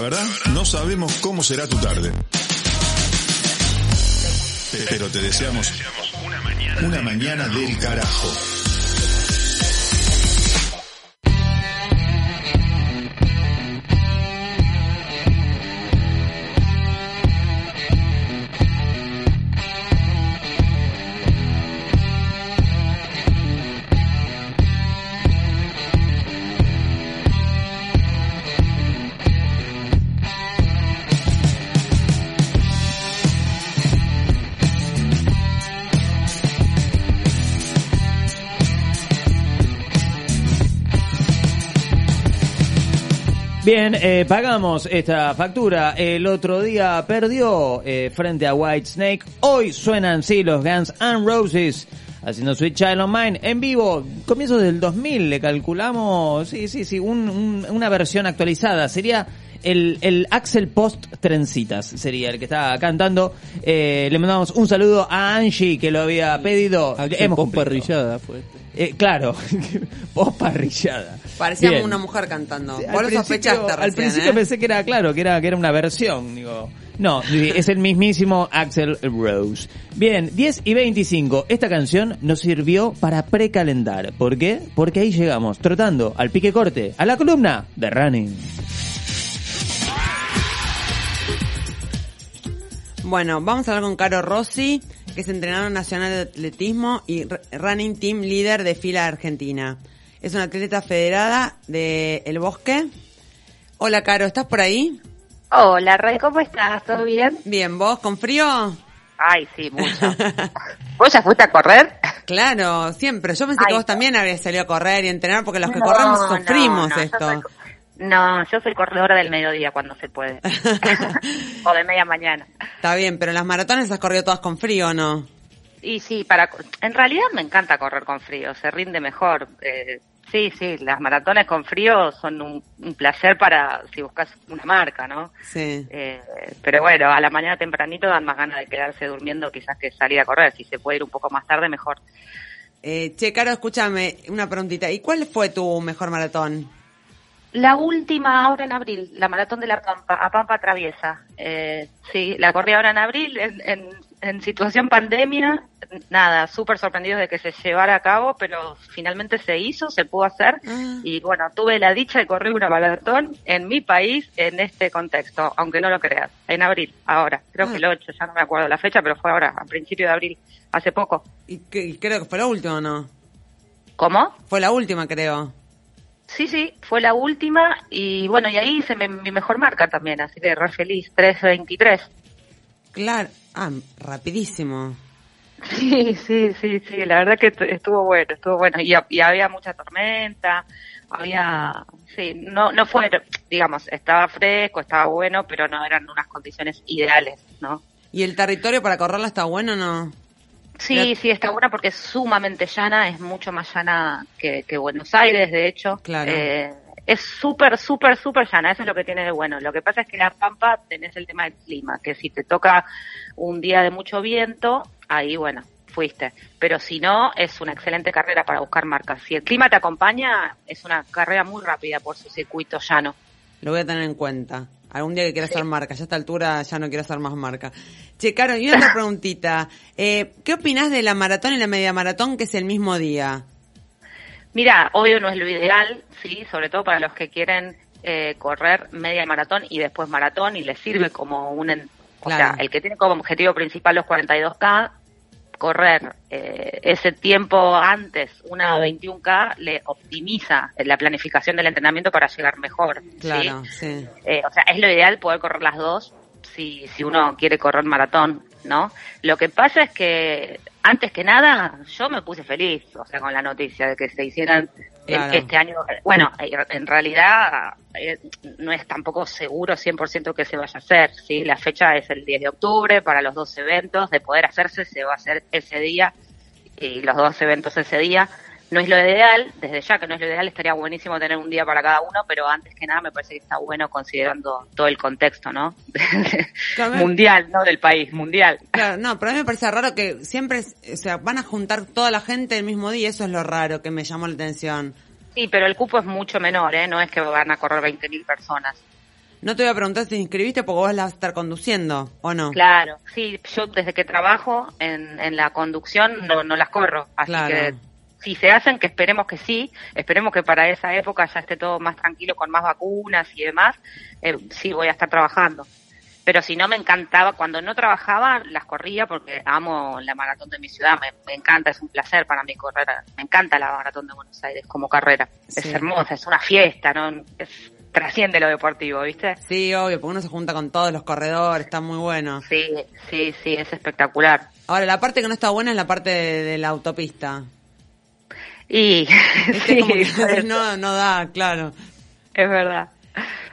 La verdad, no sabemos cómo será tu tarde. Pero te deseamos una mañana del carajo. Bien, eh, pagamos esta factura. El otro día perdió eh, frente a White Snake. Hoy suenan sí los Guns and Roses haciendo Sweet Child of Mine en vivo. Comienzos del 2000 le calculamos, sí, sí, sí, un- un- una versión actualizada. Sería el, el Axel Post Trencitas, sería el que está cantando. Eh, le mandamos un saludo a Angie que lo había pedido. Axel Hemos Post parrillada fue este. Eh, claro, post parrillada. Parecía Bien. una mujer cantando. Sí, Vos al lo sospechaste Al recién, principio ¿eh? pensé que era claro, que era, que era una versión, digo. No, es el mismísimo Axel Rose. Bien, 10 y 25. Esta canción nos sirvió para precalendar. ¿Por qué? Porque ahí llegamos, trotando al pique corte, a la columna de Running. Bueno, vamos a hablar con Caro Rossi, que es entrenador nacional de atletismo y running team líder de fila Argentina. Es una atleta federada de El Bosque. Hola, Caro, ¿estás por ahí? Hola, Ray, ¿cómo estás? ¿Todo bien? Bien, ¿vos con frío? Ay, sí, mucho. ¿Vos ya fuiste a correr? Claro, siempre. Yo pensé que Ay, vos también habrías salido a correr y entrenar porque los que No, corremos sufrimos no, esto. soy- No, yo soy corredora del mediodía cuando se puede. o de media mañana. Está bien, pero las maratones las has corrido todas con frío, ¿o no? Y sí, para en realidad me encanta correr con frío, se rinde mejor. Eh, sí, sí, las maratones con frío son un, un placer para si buscas una marca, ¿no? Sí. Eh, pero bueno, a la mañana tempranito dan más ganas de quedarse durmiendo quizás que salir a correr. Si se puede ir un poco más tarde, mejor. Eh, che, Caro, escúchame una preguntita. ¿Y cuál fue tu mejor maratón? La última ahora en abril, la maratón de la Pampa, a Pampa Traviesa. Eh, sí, la corrí ahora en abril, en, en, en situación pandemia. Nada, súper sorprendidos de que se llevara a cabo, pero finalmente se hizo, se pudo hacer. Ah. Y bueno, tuve la dicha de correr una maratón en mi país en este contexto, aunque no lo creas. En abril, ahora. Creo Ah. que el 8, ya no me acuerdo la fecha, pero fue ahora, a principio de abril, hace poco. Y, que- y creo que fue la última, ¿no? ¿Cómo? Fue la última, creo. Sí, sí, fue la última y bueno, y ahí hice mi, mi mejor marca también, así que re feliz, 3.23. Claro. Ah, rapidísimo. Sí, sí, sí, sí, la verdad que estu- estuvo bueno, estuvo bueno. Y, y había mucha tormenta, había, sí, no, no fue, digamos, estaba fresco, estaba bueno, pero no eran unas condiciones ideales, ¿no? ¿Y el territorio para correrla está bueno o no? Sí, sí, está buena porque es sumamente llana, es mucho más llana que, que Buenos Aires, de hecho. Claro. Eh, es súper, súper, súper llana, eso es lo que tiene de bueno. Lo que pasa es que La Pampa tenés el tema del clima, que si te toca un día de mucho viento, ahí, bueno, fuiste. Pero si no, es una excelente carrera para buscar marcas. Si el clima te acompaña, es una carrera muy rápida por su circuito llano. Lo voy a tener en cuenta. Algún día que quiera hacer marca. Ya a esta altura ya no quiero hacer más marca. Che, Caro, y otra preguntita. Eh, ¿Qué opinás de la maratón y la media maratón que es el mismo día? Mira, obvio no es lo ideal, sí, sobre todo para los que quieren eh, correr media maratón y después maratón y les sirve como un, o sea, el que tiene como objetivo principal los 42K, correr eh, ese tiempo antes, una 21K, le optimiza la planificación del entrenamiento para llegar mejor. ¿sí? Claro, sí. Eh, o sea, es lo ideal poder correr las dos si, si uno quiere correr maratón, ¿no? Lo que pasa es que, antes que nada, yo me puse feliz, o sea, con la noticia de que se hicieran Claro. este año. Bueno, eh, en realidad eh, no es tampoco seguro 100% que se vaya a hacer, ¿sí? La fecha es el 10 de octubre para los dos eventos, de poder hacerse se va a hacer ese día y los dos eventos ese día. No es lo ideal, desde ya que no es lo ideal, estaría buenísimo tener un día para cada uno, pero antes que nada me parece que está bueno considerando todo el contexto, ¿no? Mundial, no del país, mundial. Claro, no, pero a mí me parece raro que siempre, o sea, van a juntar toda la gente el mismo día. Eso es lo raro que me llamó la atención. Sí, pero el cupo es mucho menor, ¿eh? No es que van a correr 20.000 personas. No te voy a preguntar si te inscribiste porque vos la vas a estar conduciendo, ¿o no? Claro, sí, yo desde que trabajo en, en la conducción no, no las corro, así Claro. que si se hacen, que esperemos que sí, esperemos que para esa época ya esté todo más tranquilo con más vacunas y demás, eh, sí voy a estar trabajando. Pero si no me encantaba, cuando no trabajaba las corría porque amo la maratón de mi ciudad, me, me encanta, es un placer para mí correr, me encanta la maratón de Buenos Aires como carrera, es hermosa, es una fiesta, no es, trasciende lo deportivo, ¿viste? Sí, obvio, porque uno se junta con todos los corredores, está muy bueno. Sí, sí, sí, es espectacular. Ahora, la parte que no está buena es la parte de, de la autopista. Y sí, como que no, no da, claro. es verdad.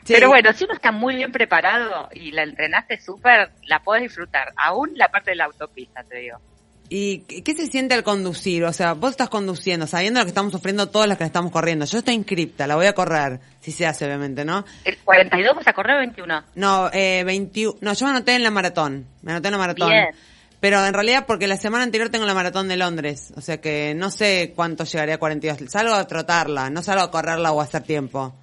Sí. Pero bueno, si uno está muy bien preparado y la entrenaste súper, la podés disfrutar. Aún la parte de la autopista, te digo. ¿Y qué se siente al conducir? O sea, vos estás conduciendo, sabiendo lo que estamos sufriendo todos los que estamos corriendo. Yo estoy inscripta, la voy a correr, si se hace, obviamente, ¿no? ¿El 42 vas a correr 21? No, eh, 21. No, yo me anoté en la maratón. Me anoté en la maratón. Bien. Pero en realidad, porque la semana anterior tengo la maratón de Londres. O sea que no sé cuánto llegaría a 42. Salgo a trotarla, no salgo a correrla o a hacer tiempo.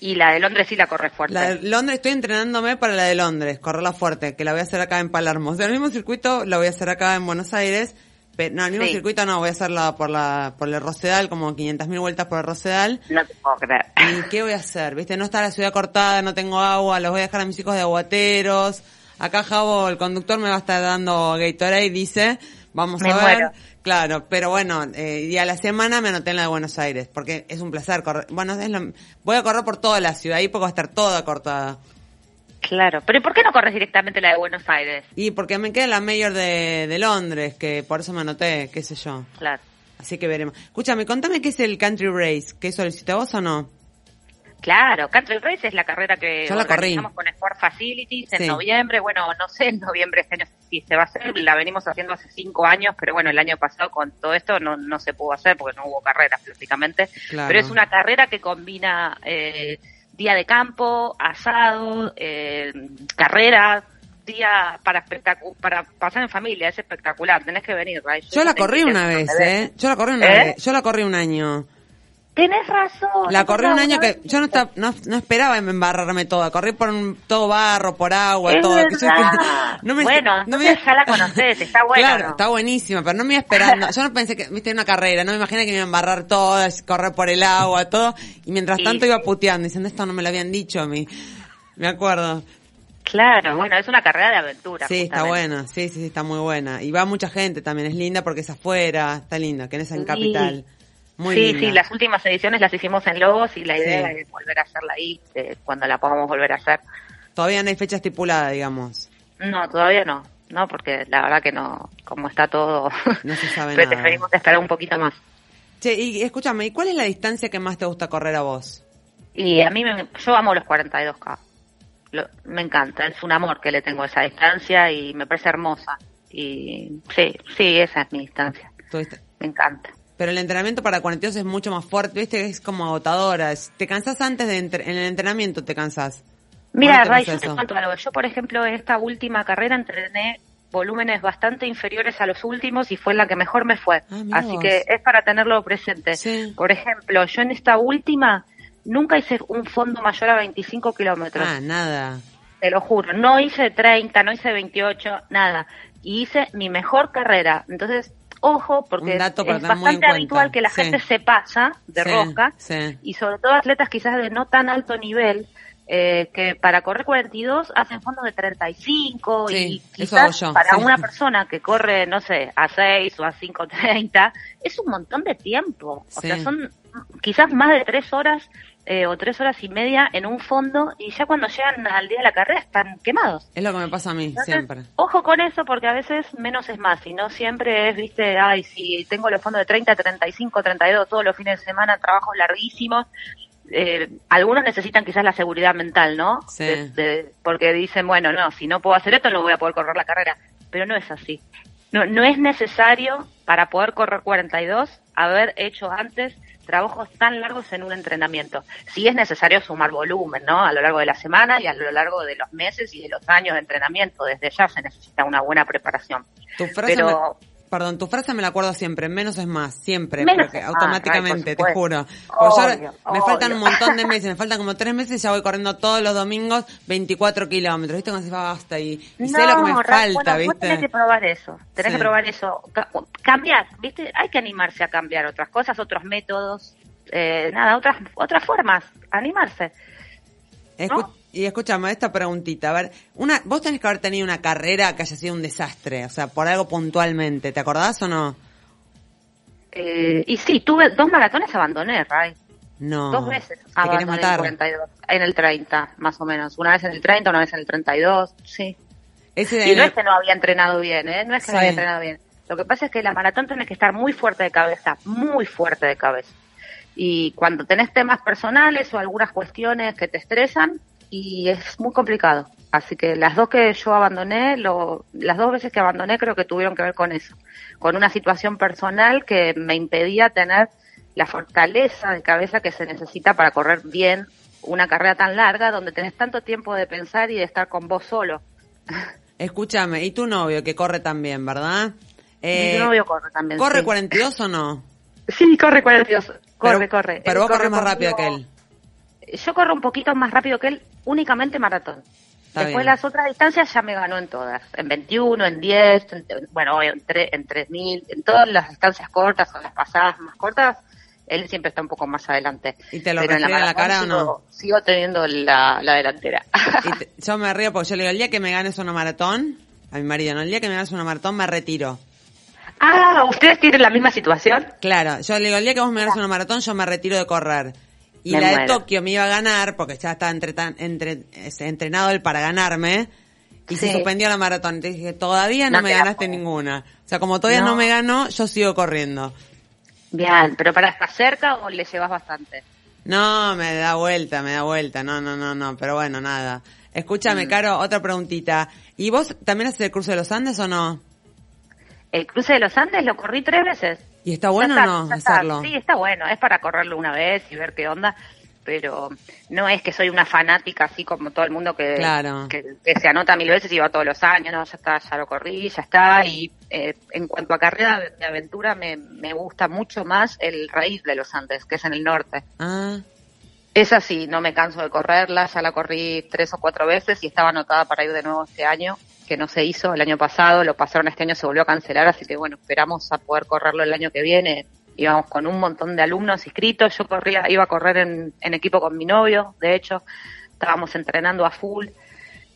Y la de Londres sí la corres fuerte. La de Londres, estoy entrenándome para la de Londres, correrla fuerte, que la voy a hacer acá en Palermo. O sea, el mismo circuito la voy a hacer acá en Buenos Aires. Pero, no, el mismo Sí. circuito no, voy a hacerla por la, por el Rosedal, como 500.000 vueltas por el Rosedal. No te puedo creer. ¿Y qué voy a hacer? ¿Viste? No está la ciudad cortada, no tengo agua, los voy a dejar a mis hijos de aguateros. Acá Javo, el conductor, me va a estar dando Gatorade, dice. Vamos Me a ver. muero. Claro, pero bueno, eh, y a la semana me anoté en la de Buenos Aires, porque es un placer correr. Bueno, es lo- voy a correr por toda la ciudad, ahí porque va a estar toda cortada. Claro. Pero ¿y por qué no corres directamente la de Buenos Aires? Y porque me queda la mayor de, de Londres, que por eso me anoté, qué sé yo. Claro. Así que veremos. Escúchame, contame qué es el Country Race, ¿qué solicitó vos o no? Claro, Country Race es la carrera que Yo la corrí. organizamos con Sport Facilities en Sí. noviembre. Bueno, no sé en noviembre este año si se va a hacer, la venimos haciendo hace cinco años, pero bueno, el año pasado con todo esto no, no se pudo hacer porque no hubo carreras prácticamente. Claro. Pero es una carrera que combina eh, día de campo, asado, eh, carrera, día para para pasar en familia, es espectacular, tenés que venir. Ray. Yo la corrí una vez. ¿eh? Yo la corrí una ¿Eh? vez. Yo la corrí un año. Tenés razón. La corrí un año que yo no, estaba, no, no esperaba embarrarme toda. Corrí por un, todo barro, por agua, Es todo. verdad. no me- bueno, no me- ya la conocés, está buena. Claro, ¿no? está buenísima, pero no me iba esperando. Yo no pensé que, viste, una carrera, no me imaginé que me iba a embarrar toda, correr por el agua, todo. Y mientras Sí, tanto iba puteando, diciendo esto no me lo habían dicho a mí. Me acuerdo. Claro, bueno, es una carrera de aventura. Sí, está buena, sí, sí, sí, está muy buena. Y va mucha gente también, es linda porque es afuera, está linda, que no es en Sí. Capital. Muy sí, linda. sí, las últimas ediciones las hicimos en Lobos y la idea Sí. es volver a hacerla ahí eh, cuando la podamos volver a hacer. Todavía no hay fecha estipulada, digamos. No, todavía no, no, porque la verdad que no, como está todo, No se sabe pero nada. preferimos esperar un poquito más. Che, y escúchame, ¿y cuál es la distancia que más te gusta correr a vos? Y a mí, me, yo amo los 42K. Lo- me encanta, es un amor que le tengo a esa distancia y me parece hermosa. Y sí, sí, esa es mi distancia. Me encanta. Pero el entrenamiento para 42 es mucho más fuerte, viste, es como agotadora. ¿Te cansás antes de entre- en el entrenamiento te cansás? Mira, ¿Cómo te Ray, yo te cuento algo. Yo, por ejemplo, en esta última carrera entrené volúmenes bastante inferiores a los últimos y fue la que mejor me fue. Ah, Así vos. que es para tenerlo presente. Sí. Por ejemplo, yo en esta última nunca hice un fondo mayor a 25 kilómetros. Ah, nada. Te lo juro. No hice 30, no hice 28, nada. Y hice mi mejor carrera. Entonces, ojo, porque es bastante habitual que la Sí. gente se pasa de Sí, rosca sí. y sobre todo atletas quizás de no tan alto nivel eh, que para correr 42 hacen fondos de 35 Sí, y quizás yo, para una persona que corre, no sé, a 6 o a 5.30 es un montón de tiempo. O sea, son quizás más de 3 horas eh, o 3 horas y media en un fondo y ya cuando llegan al día de la carrera están quemados. Es lo que me pasa a mí, Entonces, siempre. Ojo con eso porque a veces menos es más y no siempre es, viste, ay, si tengo los fondos de 30, 35, 32 todos los fines de semana, trabajos larguísimos. Eh, algunos necesitan quizás la seguridad mental, ¿no? Sí. De- de- porque dicen, bueno, no, si no puedo hacer esto no voy a poder correr la carrera. Pero no es así. No, no es necesario para poder correr 42 haber hecho antes trabajos tan largos en un entrenamiento. Sí es necesario sumar volumen, ¿no? A lo largo de la semana y a lo largo de los meses y de los años de entrenamiento. Desde ya se necesita una buena preparación. Tu frase, Pero perdón, tu frase me la acuerdo siempre, menos es más, siempre, Menos porque más, automáticamente, ay, te juro. Obvio, me faltan un montón de meses, me faltan como tres meses y ya voy corriendo todos los domingos 24 kilómetros, ¿viste? Cuando se va basta y, y sé lo que me Ra- falta, bueno, vos tenés que ¿viste? probar eso, tenés Sí. que probar eso, Ca- cambiar, ¿viste? Hay que animarse a cambiar otras cosas, otros métodos, eh, nada, otras otras formas, animarse. ¿no? Y escúchame, esta preguntita, a ver, una, vos tenés que haber tenido una carrera que haya sido un desastre, o sea, por algo puntualmente, ¿te acordás o no? Eh, y sí, tuve dos maratones, abandoné, Ray. No. Dos veces ¿Te querés abandoné en matar? el 42, en el 30, más o menos. Una vez en el 30, una vez en el 32, sí. Ese Y no es que no había entrenado bien, ¿eh? No es que Sí. no había entrenado bien. Lo que pasa es que la maratón tenés que estar muy fuerte de cabeza, muy fuerte de cabeza. Y cuando tenés temas personales o algunas cuestiones que te estresan, y es muy complicado. Así que las dos que yo abandoné, lo, las dos veces que abandoné creo que tuvieron que ver con eso. Con una situación personal que me impedía tener la fortaleza de cabeza que se necesita para correr bien una carrera tan larga donde tenés tanto tiempo de pensar y de estar con vos solo. Escúchame, y tu novio que corre también, ¿verdad? Eh, Mi novio corre también. ¿Corre sí. 42 o no? Sí, corre 42. Corre, Pero- corre. Pero Él vos corre corres más rápido que él. Yo corro un poquito más rápido que él, únicamente maratón. Está Después bien. las otras distancias ya me ganó en todas. En 21, en 10, en- bueno, en, tre- en 3000, en todas las distancias cortas o las pasadas más cortas, él siempre está un poco más adelante. ¿Y te lo Pero en refiere en la cara o no? sigo- Sigo teniendo la, la delantera. Y te- yo me río porque yo le digo, el día que me ganes una maratón, a mi marido, no, el día que me ganes una maratón me retiro. ah, ¿ustedes tienen la misma situación? Claro, yo le digo, el día que vos me ganes una maratón, yo me retiro de correr. Y Me la de. Tokio me iba a ganar, porque ya estaba entre, entre, entrenado él para ganarme, y se suspendió la maratón. Entonces dije, todavía no, No me te ganaste puedo. ninguna. O sea, como todavía no. No. me ganó, yo sigo corriendo. Bien, pero para estar cerca o le llevas bastante. No, me da vuelta, me da vuelta. No, no, no, no, pero bueno, nada. Escúchame, Mm. Caro, otra preguntita. ¿Y vos también haces el curso de los Andes o no? El cruce de los Andes lo corrí tres veces. ¿Y está bueno o no ya está. hacerlo? Sí, está bueno. Es para correrlo una vez y ver qué onda. Pero no es que soy una fanática así como todo el mundo que, Claro. que, que se anota mil veces y va todos los años. No, ya está, ya lo corrí, ya está. Y eh, en cuanto a carrera de, de aventura, me, me gusta mucho más el raíz de los Andes, que es en el norte. Ah, Esa sí, no me canso de correrla, ya la corrí tres o cuatro veces y estaba anotada para ir de nuevo este año, que no se hizo el año pasado, lo pasaron este año, se volvió a cancelar, así que bueno, esperamos a poder correrlo el año que viene. Íbamos con un montón de alumnos inscritos, yo corría, iba a correr en, en equipo con mi novio, de hecho, estábamos entrenando a full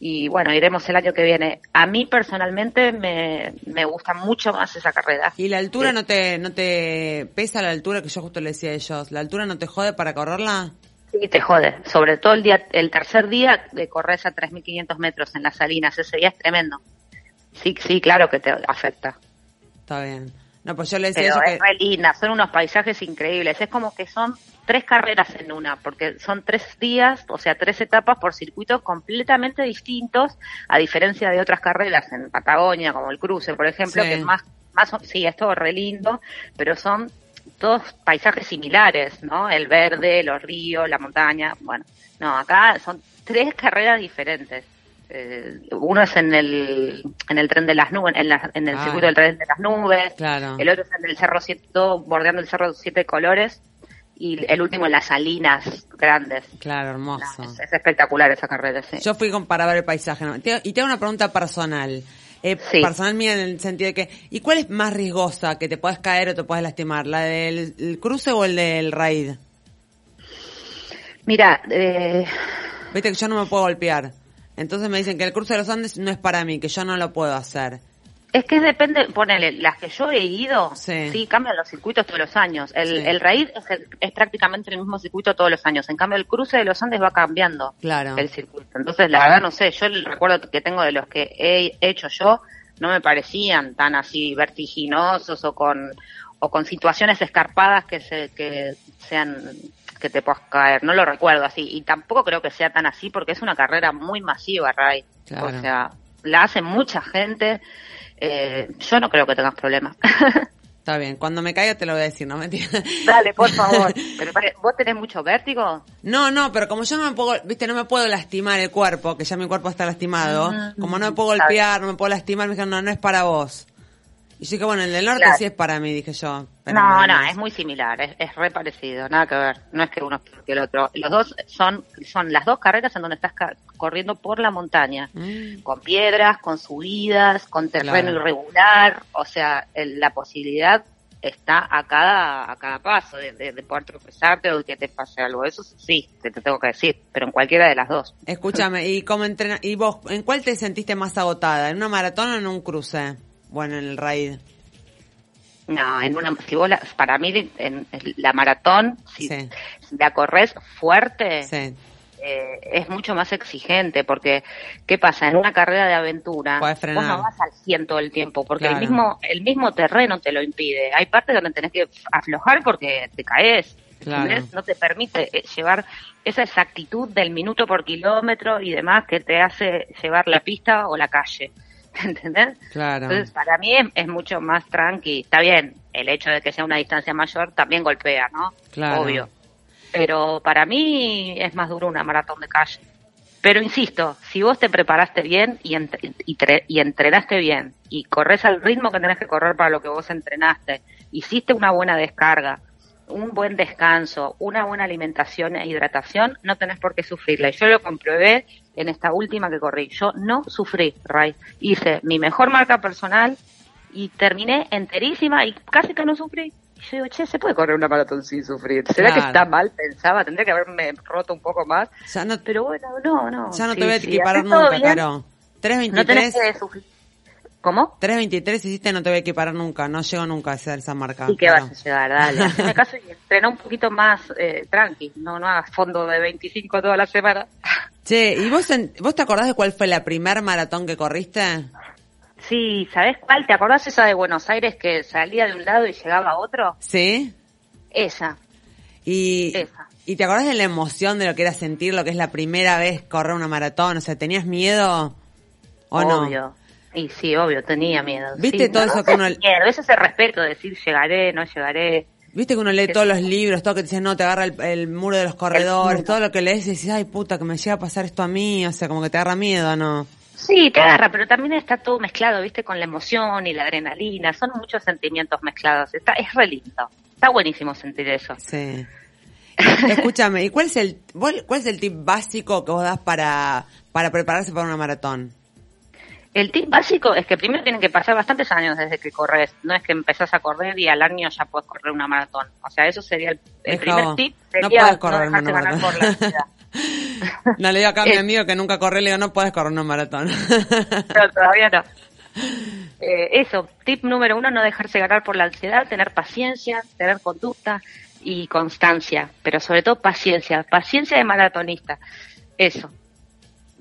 y bueno, iremos el año que viene. A mí personalmente me, me gusta mucho más esa carrera. ¿y la altura Sí. no te no te pesa la altura que yo justo le decía a ellos? ¿La altura no te jode para correrla? Sí, te jode. Sobre todo el día, el tercer día de correr a 3.500 metros en las salinas. Ese día es tremendo. Sí, sí, claro que te afecta. Está bien. No, pues yo le decía Pero es que... re linda, son unos paisajes increíbles. Es como que son tres carreras en una, porque son tres días, o sea, tres etapas por circuitos completamente distintos, a diferencia de otras carreras en Patagonia, como el cruce, por ejemplo, Sí. que es más, más, sí, es todo re lindo, pero son todos paisajes similares, ¿no? El verde, los ríos, la montaña, bueno, no, acá son tres carreras diferentes. Eh, uno es en el, en el tren de las nubes, en, la- en el Ah. circuito del tren de las nubes, Claro. el otro es en el Cerro Siete, todo bordeando el Cerro Siete Colores, y el último en las Salinas Grandes. Claro, hermoso. es, es espectacular esa carrera, sí. Yo fui con, para ver el paisaje. ¿no? Y te hago una pregunta personal. Eh, Sí. Personal mía en el sentido de que, ¿y cuál es más riesgosa que te puedes caer o te puedes lastimar? ¿La del el cruce o el del raid? Mira, eh, Viste que yo no me puedo golpear. Entonces me dicen que el cruce de los Andes no es para mí, que yo no lo puedo hacer. Es que depende, ponele, las que yo he ido, Sí. sí, cambian los circuitos todos los años. El, Sí. el raíz es, el- es prácticamente el mismo circuito todos los años. En cambio, el cruce de los Andes va cambiando Claro. el circuito. Entonces, la verdad, no sé, yo el recuerdo que tengo de los que he hecho yo, no me parecían tan así vertiginosos o con, o con situaciones escarpadas que se, que sean, que te puedas caer. No lo recuerdo así. Y tampoco creo que sea tan así porque es una carrera muy masiva, Ray. Claro. O sea, la hace mucha gente. Eh, yo no creo que tengas problemas. Está bien, cuando me caiga te lo voy a decir, no mentira. Dale, por favor. Pero, ¿Vos tenés mucho vértigo? No, no, pero como yo no me puedo, viste, no me puedo lastimar el cuerpo, que ya mi cuerpo está lastimado, Mm, como no me puedo golpear, no me puedo lastimar, me dijeron, no, no es para vos. Y yo dije, bueno, el del norte Claro. sí es para mí, dije yo. pero No, no, es. es muy similar, es, es re parecido, nada que ver. No es que uno es peor que el otro. Los dos son, son las dos carreras en donde estás ca- corriendo por la montaña, Mm. con piedras, con subidas, con terreno Claro. irregular, o sea, el- la posibilidad está a cada a cada paso de, de- de poder tropezarte o de que te pase algo. Eso sí, te, te tengo que decir, pero en cualquiera de las dos. Escúchame, ¿y cómo entrena y vos, en cuál te sentiste más agotada? ¿En una maratón o en un cruce? Bueno, en el raid. No, en una, si vos la- para mí en, la maratón, si, Sí. la corres fuerte, Sí. eh, es mucho más exigente porque ¿qué pasa? En una carrera de aventura vos no vas al 100 todo el tiempo porque Claro. el mismo el mismo terreno te lo impide. Hay partes donde tenés que aflojar porque te caes. No te permite eh, llevar esa exactitud del minuto por kilómetro y demás que te hace llevar la pista o la calle. ¿Entendés? Claro. Entonces, para mí es, es mucho más tranqui. Está bien, el hecho de que sea una distancia mayor también golpea, ¿no? Claro. Obvio. Pero para mí es más duro una maratón de calle. Pero insisto, si vos te preparaste bien y, ent- y, tre- y entrenaste bien y corres al ritmo que tenés que correr para lo que vos entrenaste, hiciste una buena descarga, un buen descanso, una buena alimentación e hidratación, no tenés por qué sufrirla. Y yo lo comprobé en esta última que corrí. Yo no sufrí, Ray. Hice mi mejor marca personal y terminé enterísima y casi que no sufrí. Y yo digo, che, se puede correr una maratón sin sufrir. ¿Será que Claro. está mal? Pensaba, tendría que haberme roto un poco más. Ya no, Pero bueno, no, no. ya no Sí, te voy a sí, equiparar nunca, Caro. No tenés 323, que sufrir. ¿Cómo? 323 hiciste, no te voy a equiparar nunca. No llego nunca a hacer esa marca. Sí que vas a llegar, dale. Haceme caso y entrena un poquito más eh, tranqui. No, no hagas fondo de 25 toda la semana. Che, ¿y vos, en- vos te acordás de cuál fue la primer maratón que corriste? Sí, ¿sabés cuál? ¿Te acordás esa de Buenos Aires que salía de un lado y llegaba a otro? ¿Sí? Esa. Y, Esa. ¿Y te acordás de la emoción de lo que era sentir lo que es la primera vez correr una maratón? O sea, ¿tenías miedo o no? obvio. Y sí, obvio, tenía miedo. ¿Viste Sí, todo no, eso no que uno- Miedo, es ese respeto de decir llegaré, no llegaré. Viste que uno lee todos los libros, todo que te dicen, no, te agarra el, el muro de los corredores, todo lo que lees y dices, ay puta, que me llega a pasar esto a mí, o sea, como que te agarra miedo, ¿no? Sí, te agarra, pero también está todo mezclado, ¿viste? Con la emoción y la adrenalina. Son muchos sentimientos mezclados. Está, es re lindo. Está buenísimo sentir eso. Sí. Escúchame, ¿y cuál es el cuál es el tip básico que vos das para, para prepararse para una maratón? El tip básico es que primero tienen que pasar bastantes años desde que corres. No es que empezás a correr y al año ya puedes correr una maratón. O sea, eso sería el, primer tip. No Sería puedes correr dejarte una maratón. por la. No le digo acá a mi Eh. amigo que nunca corre, le digo, no puedes correr una maratón. No, todavía no. Eh, eso, tip número uno, no dejarse ganar por la ansiedad, tener paciencia, tener conducta y constancia, pero sobre todo paciencia, paciencia de maratonista. Eso.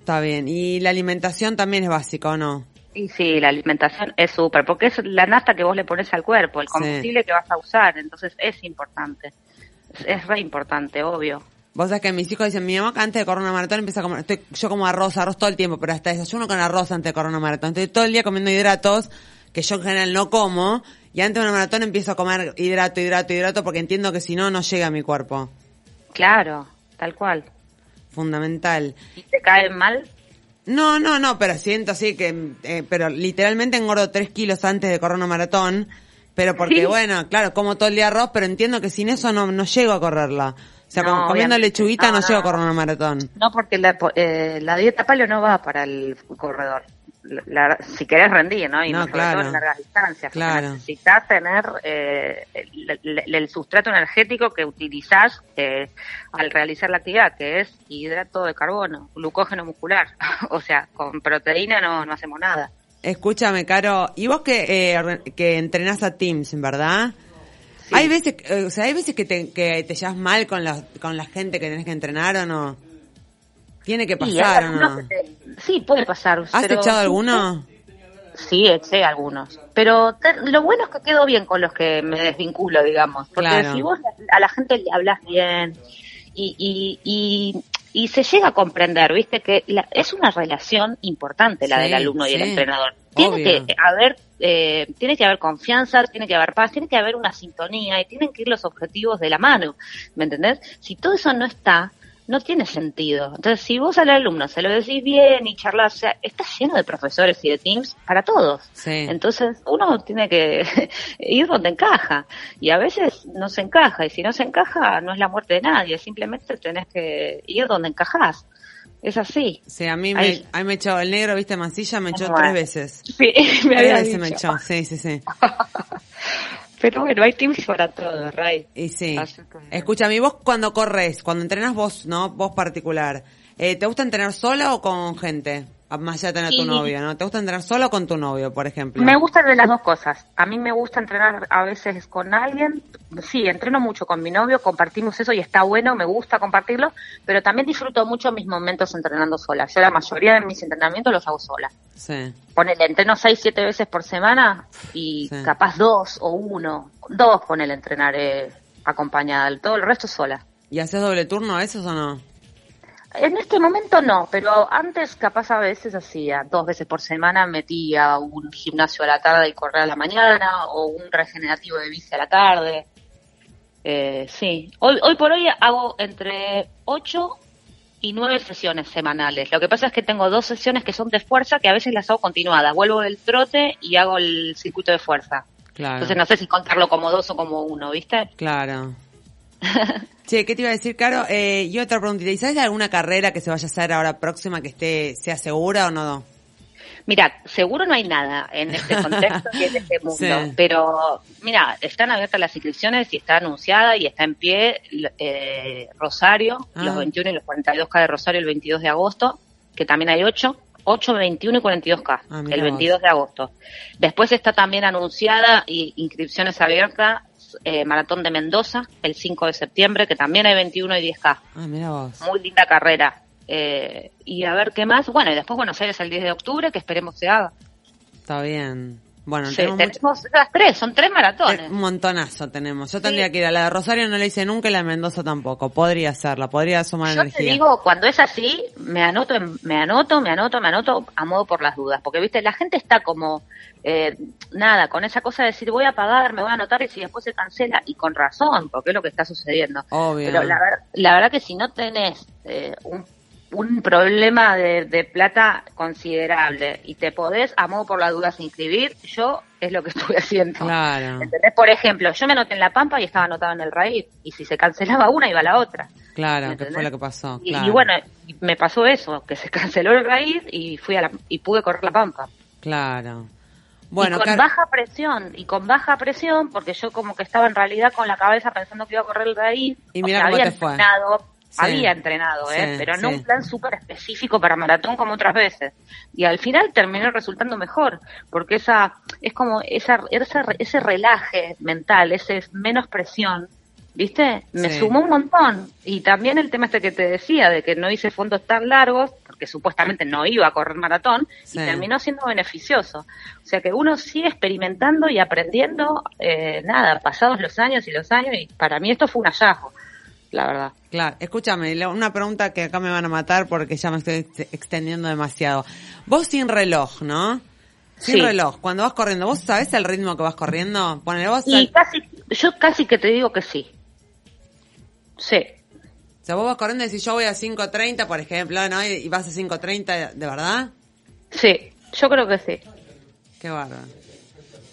Está bien. ¿Y la alimentación también es básica o no? Y sí, la alimentación es súper, porque es la nafta que vos le pones al cuerpo, el Sí. combustible que vas a usar, entonces es importante. Es, es re importante, obvio. Vos sabés que mis hijos dicen, mi mamá antes de correr una maratón empieza a comer, estoy, yo como arroz, arroz todo el tiempo, pero hasta desayuno con arroz antes de correr una maratón. Estoy todo el día comiendo hidratos, que yo en general no como, y antes de una maratón empiezo a comer hidrato, hidrato, hidrato, porque entiendo que si no, no llega a mi cuerpo. Claro, tal cual. Fundamental. ¿Y te caen mal? No, no, no, pero siento así que, eh, pero literalmente engordo tres kilos antes de correr una maratón, pero porque Sí. bueno, claro, como todo el día arroz, pero entiendo que sin eso no, no llego a correrla. O sea, No, como comiendo lechuguita no, llego a correr una maratón. No, porque la, eh, la dieta paleo no va para el corredor. La- si querés rendir, ¿no? Y No, sobre claro. todo en largas distancias. Claro. Necesitas tener eh, el, el- el sustrato energético que utilizás eh, al realizar la actividad, que es hidrato de carbono, glucógeno muscular. o sea, con proteína no, no hacemos nada. Escúchame, Caro, y vos que, eh, que entrenás a Teams, ¿verdad? Sí. Hay veces, eh, o sea, hay veces que te, que te llevas mal con la, con la gente que tenés que entrenar o no. Tiene que pasar no. Sí, puede pasar. ¿Has pero- echado alguno? Sí, eché algunos. Pero te- lo bueno es que quedo bien con los que me desvinculo, digamos. Porque Claro. si vos a la gente le hablas bien y, y, y, y se llega a comprender, viste, que la- es una relación importante la Sí, del alumno y el entrenador. Tiene obvio. que haber eh, tiene que haber confianza, tiene que haber paz, tiene que haber una sintonía y tienen que ir los objetivos de la mano, ¿me entendés? Si todo eso no está, no tiene sentido. Entonces, si vos al alumno se lo decís bien y charlas, o sea, está lleno de profesores y de teams para todos. Sí. Entonces, uno tiene que ir donde encaja. Y a veces no se encaja. Y si no se encaja, no es la muerte de nadie. Simplemente tenés que ir donde encajás. Es así. Sí, a mí me, a mí me echó el negro, viste, Mancilla, me echó tres veces. Sí, me había veces me echó, sí, sí, sí. Pero bueno, hay teams para todo, Ray. Y sí. Escúchame, ¿y vos cuando corres, cuando entrenas vos, ¿no? Vos particular, eh, ¿te gusta entrenar sola o con gente? Ah, Más allá de tener tu Sí. novio, ¿no? ¿Te gusta entrenar sola o con tu novio, por ejemplo? Me gustan de las dos cosas. A mí me gusta entrenar a veces con alguien. Sí, entreno mucho con mi novio, compartimos eso y está bueno, me gusta compartirlo, pero también disfruto mucho mis momentos entrenando sola. Yo la mayoría de mis entrenamientos los hago sola. Sí. Ponele, entreno seis, siete veces por semana y Sí. capaz dos o uno. Dos ponele entrenaré acompañada, todo el resto sola. ¿Y haces doble turno a esos o no? En este momento no, pero antes capaz a veces hacía dos veces por semana metía un gimnasio a la tarde y correr a la mañana o un regenerativo de bici a la tarde. Eh, sí, hoy, hoy por hoy hago entre ocho y nueve sesiones semanales. Lo que pasa es que tengo dos sesiones que son de fuerza que a veces las hago continuadas. Vuelvo del trote y hago el circuito de fuerza. Claro. Entonces no sé si contarlo como dos o como uno, ¿viste? Claro. che, ¿qué te iba a decir, Caro? Eh, y otra preguntita. ¿Y sabes de alguna carrera que se vaya a hacer ahora próxima que esté, sea segura o no? Mira, seguro no hay nada en este contexto y en este mundo, Sí. pero mira, están abiertas las inscripciones y está anunciada y está en pie eh, Rosario, Ah. los 21 y los 42K de Rosario el 22 de agosto, que también hay 8, 8, 21 y 42K Ah, el vos. 22 de agosto. Después está también anunciada y inscripciones abiertas eh, Maratón de Mendoza el 5 de septiembre, que también hay 21 y 10K Ah, mira vos. muy linda carrera. Eh, y a ver qué más. Bueno, y después Buenos Aires el 10 de octubre, que esperemos se haga. Está bien. Bueno, Sí, tenemos mucho- tenemos las tres, son tres maratones. Un montonazo tenemos. Yo Sí. tendría que ir a la de Rosario, no la hice nunca y la de Mendoza tampoco. Podría hacerla, podría sumar Yo energía. te digo, cuando es así, me anoto, me anoto, me anoto, me anoto a modo por las dudas. Porque, viste, la gente está como, eh, nada, con esa cosa de decir voy a pagar, me voy a anotar y si después se cancela. Y con razón, porque es lo que está sucediendo. Obvio. Pero la verdad que si no tenés eh, un, un problema de, de plata considerable y te podés a modo por las dudas inscribir, yo es lo que estuve haciendo. Claro, ¿Entendés? Por ejemplo, yo me anoté en La Pampa y estaba anotada en el raíz. Y si se cancelaba una, iba la otra. claro, que fue lo que pasó. Y, claro. y bueno, me pasó eso, que se canceló el raíz y fui a la, y pude correr La Pampa. Claro. Bueno, y con baja presión, y con baja presión, porque yo como que estaba en realidad con la cabeza pensando que iba a correr el raíz. Y o mira sea, cómo había te fue. entrenado, Sí. había entrenado, ¿eh? Sí, pero no sí. un plan súper específico para maratón como otras veces. Y al final terminó resultando mejor, porque esa, es como esa, ese, ese relaje mental, ese menos presión, ¿viste? Me sumó un montón. Y también el tema este que te decía, de que no hice fondos tan largos, porque supuestamente no iba a correr maratón, y terminó siendo beneficioso. O sea que uno sigue experimentando y aprendiendo, eh, nada, pasados los años y los años, y para mí esto fue un hallazgo, la verdad. Claro, escúchame, una pregunta que acá me van a matar porque ya me estoy ex- extendiendo demasiado. Vos sin reloj, ¿no? Sin Sí. reloj, cuando vas corriendo, ¿vos sabés el ritmo que vas corriendo? Ponele vos, Y al- casi, yo casi que te digo que sí. Sí. o sea, vos vas corriendo y decís yo voy a 5.30, por ejemplo, ¿no? Y, y vas a 5.30, ¿de verdad? Sí, yo creo que sí. Qué bárbaro.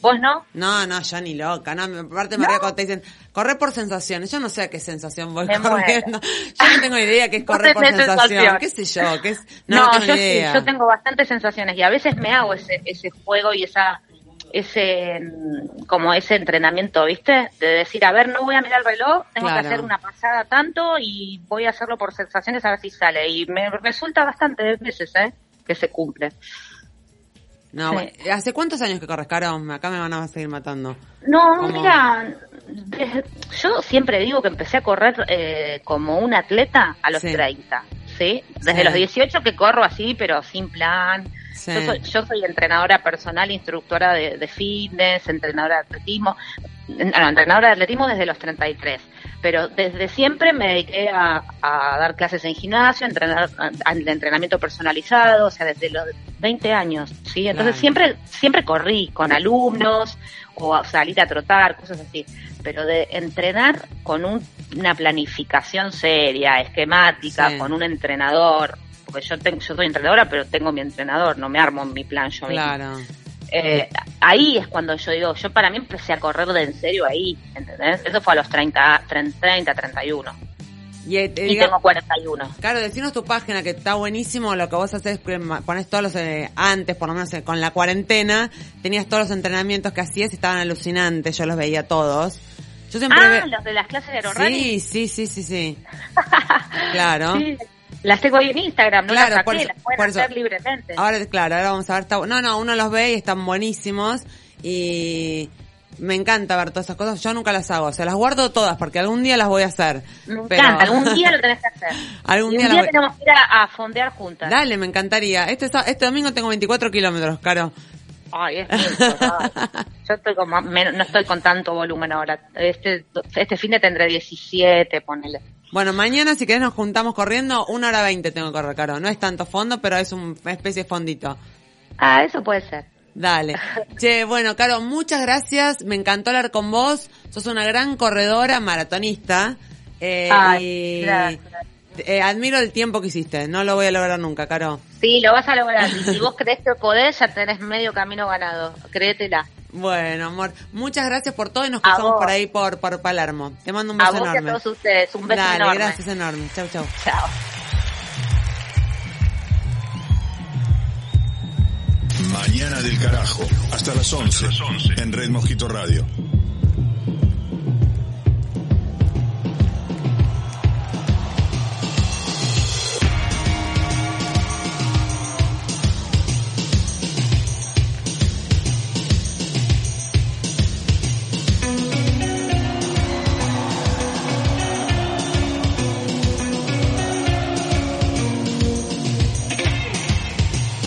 ¿Vos no? No, no, yo ni loca, no, aparte me río cuando te dicen, correr por sensaciones, yo no sé a qué sensación voy Me muero. corriendo, yo no tengo idea qué es correr por sensación, sensación. qué sé yo, qué es, no, No, no tengo yo ni sí, idea. yo tengo bastantes sensaciones y a veces me hago ese, ese juego y esa ese mm, como ese entrenamiento, ¿viste? De decir, a ver, no voy a mirar el reloj, tengo Claro. que hacer una pasada tanto y voy a hacerlo por sensaciones a ver si sale. Y me resulta bastante veces, ¿eh? Que se cumple. No, Sí. ¿hace cuántos años que corres, Caro? Acá me van a seguir matando. No, ¿Cómo? mira, desde- yo siempre digo que empecé a correr eh, como un atleta a los Sí. 30, ¿sí? Desde Sí. los 18 que corro así, pero sin plan. Yo, soy, yo soy entrenadora personal, instructora de, de fitness, entrenadora de atletismo, no, entrenadora de atletismo desde los 33. Pero desde siempre me dediqué a, a dar clases en gimnasio, a entrenar, a- al entrenamiento personalizado, o sea, desde los 20 años, ¿sí? Entonces Claro. siempre, siempre corrí con alumnos o salir a trotar, cosas así. Pero de entrenar con un una planificación seria, esquemática, Sí. con un entrenador, porque yo tengo, yo soy entrenadora, pero tengo mi entrenador, no me armo mi plan yo misma. Claro. Eh, ahí es cuando yo digo, yo para mí empecé a correr de en serio ahí, ¿entendés? Eso fue a los 30, 30 31. Y, eh, Y diga- tengo 41. Claro, decinos tu página que está buenísimo. Lo que vos haces es que ma- pones todos los. eh, antes, por lo menos eh, con la cuarentena, tenías todos los entrenamientos que hacías y estaban alucinantes. Yo los veía todos. Yo siempre. Ah, ve- los de las clases de aerorunning. sí, sí, sí, sí, sí. claro. Sí, las tengo ahí en Instagram, no Claro, las por saqué, eso- las pueden por eso. hacer libremente. Ahora, claro, ahora vamos a ver. está- no, no, uno los ve y están buenísimos. Y me encanta ver todas esas cosas. Yo nunca las hago. O sea, las guardo todas porque algún día las voy a hacer. Me Pero- encanta, algún día lo tenés que hacer. Algún Y un día voy- tenemos que ir a, a fondear juntas. Dale, me encantaría. Este, este domingo tengo 24 kilómetros, Caro. Ay, es mucho, ay. Yo estoy con no estoy con tanto volumen ahora. Este, este fin de tendré 17, ponele. Bueno, mañana si querés nos juntamos corriendo, una hora veinte tengo que correr, Caro. No es tanto fondo, pero es un- una especie de fondito. Ah, eso puede ser. Dale. Che, bueno, Caro, muchas gracias. Me encantó hablar con vos. Sos una gran corredora, maratonista. Eh, Ay, gracias. eh, admiro el tiempo que hiciste. No lo voy a lograr nunca, Caro. Sí, lo vas a lograr. Y si vos crees que podés, ya tenés medio camino ganado. Créetela. Bueno, amor, muchas gracias por todo y nos cruzamos por ahí por, por Palermo. Te mando un A beso vos y a enorme. todos ustedes. Un beso Dale, enorme. gracias enorme. Chau, chau. Chao. Mañana del carajo. Hasta las 11. En Red Mosquito Radio.